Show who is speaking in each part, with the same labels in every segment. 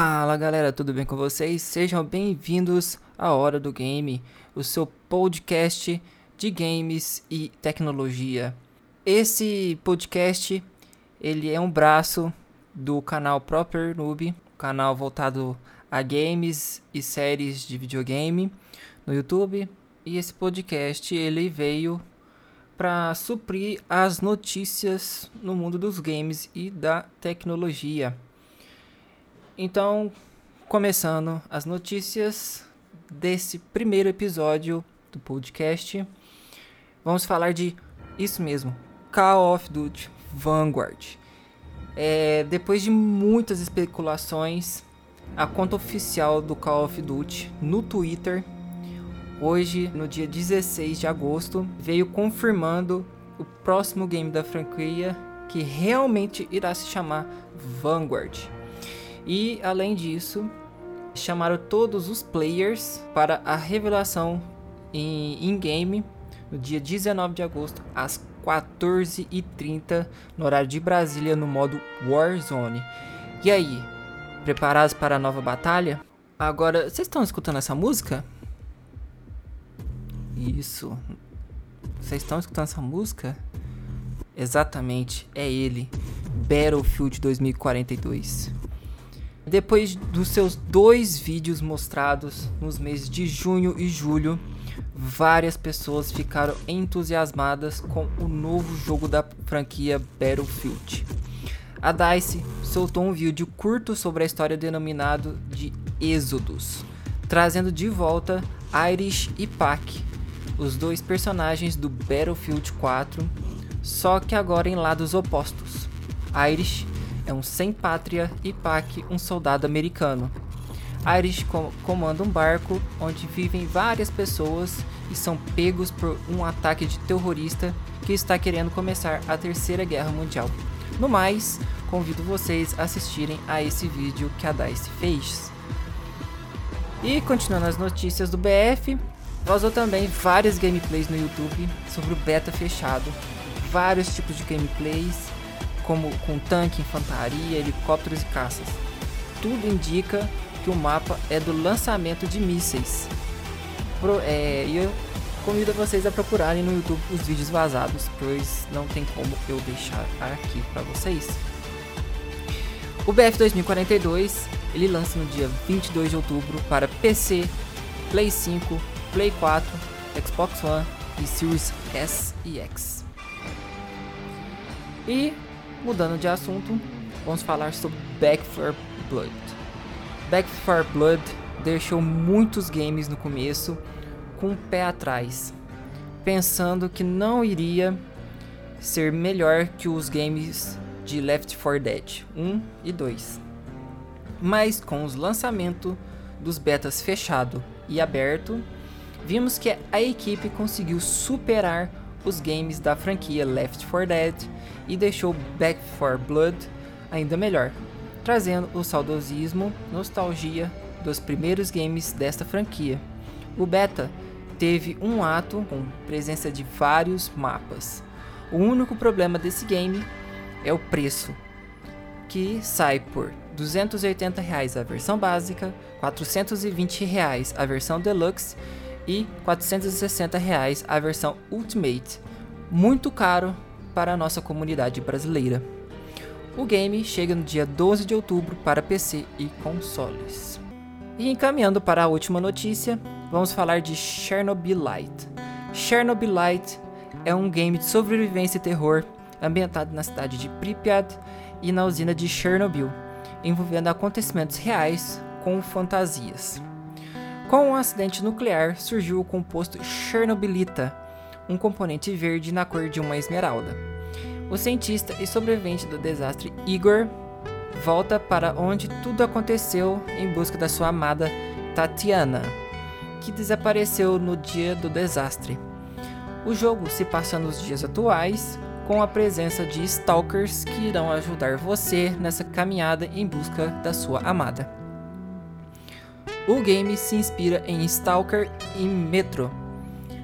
Speaker 1: Fala galera, tudo bem com vocês? Sejam bem-vindos à Hora do Game, o seu podcast de games e tecnologia. Esse podcast ele é um braço do canal Proper Noob, canal voltado a games e séries de videogame no YouTube. E esse podcast ele veio para suprir as notícias no mundo dos games e da tecnologia. Então, começando as notícias desse primeiro episódio do podcast, vamos falar de isso mesmo, Call of Duty Vanguard. É, depois de muitas especulações, a conta oficial do Call of Duty no Twitter, hoje, no dia 16 de agosto, veio confirmando o próximo game da franquia que realmente irá se chamar Vanguard. E além disso, chamaram todos os players para a revelação em in-game no dia 19 de agosto, às 14h30, no horário de Brasília, no modo Warzone. E aí, preparados para a nova batalha? Agora, vocês estão escutando essa música? Isso. Vocês estão escutando essa música? Exatamente, é ele. Battlefield 2042. Depois dos seus dois vídeos mostrados nos meses de junho e julho, várias pessoas ficaram entusiasmadas com o novo jogo da franquia Battlefield. A DICE soltou um vídeo curto sobre a história denominado de Êxodos, trazendo de volta Irish e Pac, os dois personagens do Battlefield 4, só que agora em lados opostos. Irish é um sem-pátria e Pac um soldado americano. Irish com comanda um barco onde vivem várias pessoas e são pegos por um ataque de terrorista que está querendo começar a Terceira Guerra Mundial. No mais, convido vocês a assistirem a esse vídeo que a DICE fez. E continuando as notícias do BF, vazou também várias gameplays no YouTube sobre o beta fechado, vários tipos de gameplays como com tanque, infantaria, helicópteros e caças. Tudo indica que o mapa é do lançamento de mísseis. Pro, é, eu convido vocês a procurarem no YouTube os vídeos vazados, pois não tem como eu deixar aqui para vocês. O BF 2042 ele lança no dia 22 de outubro para PC, Play 5, Play 4, Xbox One e Series S e X. E Mudando de assunto, vamos falar sobre Back 4 Blood. Back 4 Blood deixou muitos games no começo com o pé atrás, pensando que não iria ser melhor que os games de Left 4 Dead 1 e 2. Mas com os lançamentos dos betas fechado e aberto, vimos que a equipe conseguiu superar os games da franquia Left 4 Dead e deixou Back 4 Blood ainda melhor, trazendo o saudosismo, nostalgia dos primeiros games desta franquia. O beta teve um ato com presença de vários mapas. O único problema desse game é o preço, que sai por 280 reais a versão básica, 420 reais a versão deluxe e 460 reais a versão Ultimate. Muito caro para a nossa comunidade brasileira. O game chega no dia 12 de outubro para PC e consoles. E encaminhando para a última notícia, vamos falar de Chernobylite. Chernobylite é um game de sobrevivência e terror ambientado na cidade de Pripyat e na usina de Chernobyl, envolvendo acontecimentos reais com fantasias. Com um acidente nuclear surgiu o composto Chernobylita, um componente verde na cor de uma esmeralda. O cientista e sobrevivente do desastre Igor volta para onde tudo aconteceu em busca da sua amada Tatiana, que desapareceu no dia do desastre. O jogo se passa nos dias atuais, com a presença de stalkers que irão ajudar você nessa caminhada em busca da sua amada. O game se inspira em Stalker e Metro,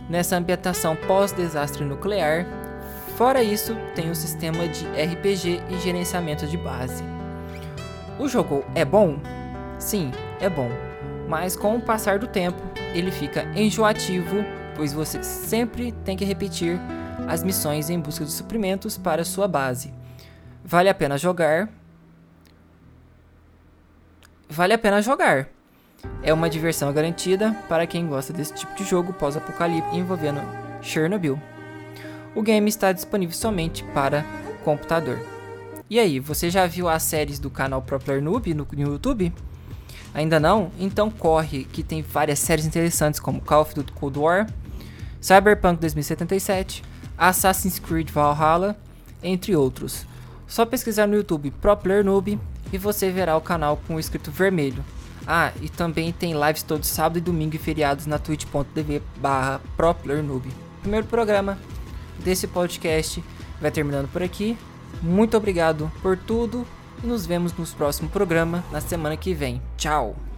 Speaker 1: nessa ambientação pós-desastre nuclear. Fora isso, tem o sistema de RPG e gerenciamento de base. O jogo é bom? Sim, é bom, mas com o passar do tempo, ele fica enjoativo, pois você sempre tem que repetir as missões em busca de suprimentos para sua base. Vale a pena jogar. Vale a pena jogar. É uma diversão garantida para quem gosta desse tipo de jogo pós-apocalipse envolvendo Chernobyl. O game está disponível somente para computador. E aí, você já viu as séries do canal Pro Player Noob no, YouTube? Ainda não? Então corre, que tem várias séries interessantes como Call of Duty Cold War, Cyberpunk 2077, Assassin's Creed Valhalla, entre outros. Só pesquisar no YouTube Pro Player Noob e você verá o canal com o escrito vermelho. Ah, e também tem lives todo sábado e domingo e feriados na twitch.tv barra. Primeiro programa desse podcast vai terminando por aqui. Muito obrigado por tudo e nos vemos no próximo programa na semana que vem. Tchau!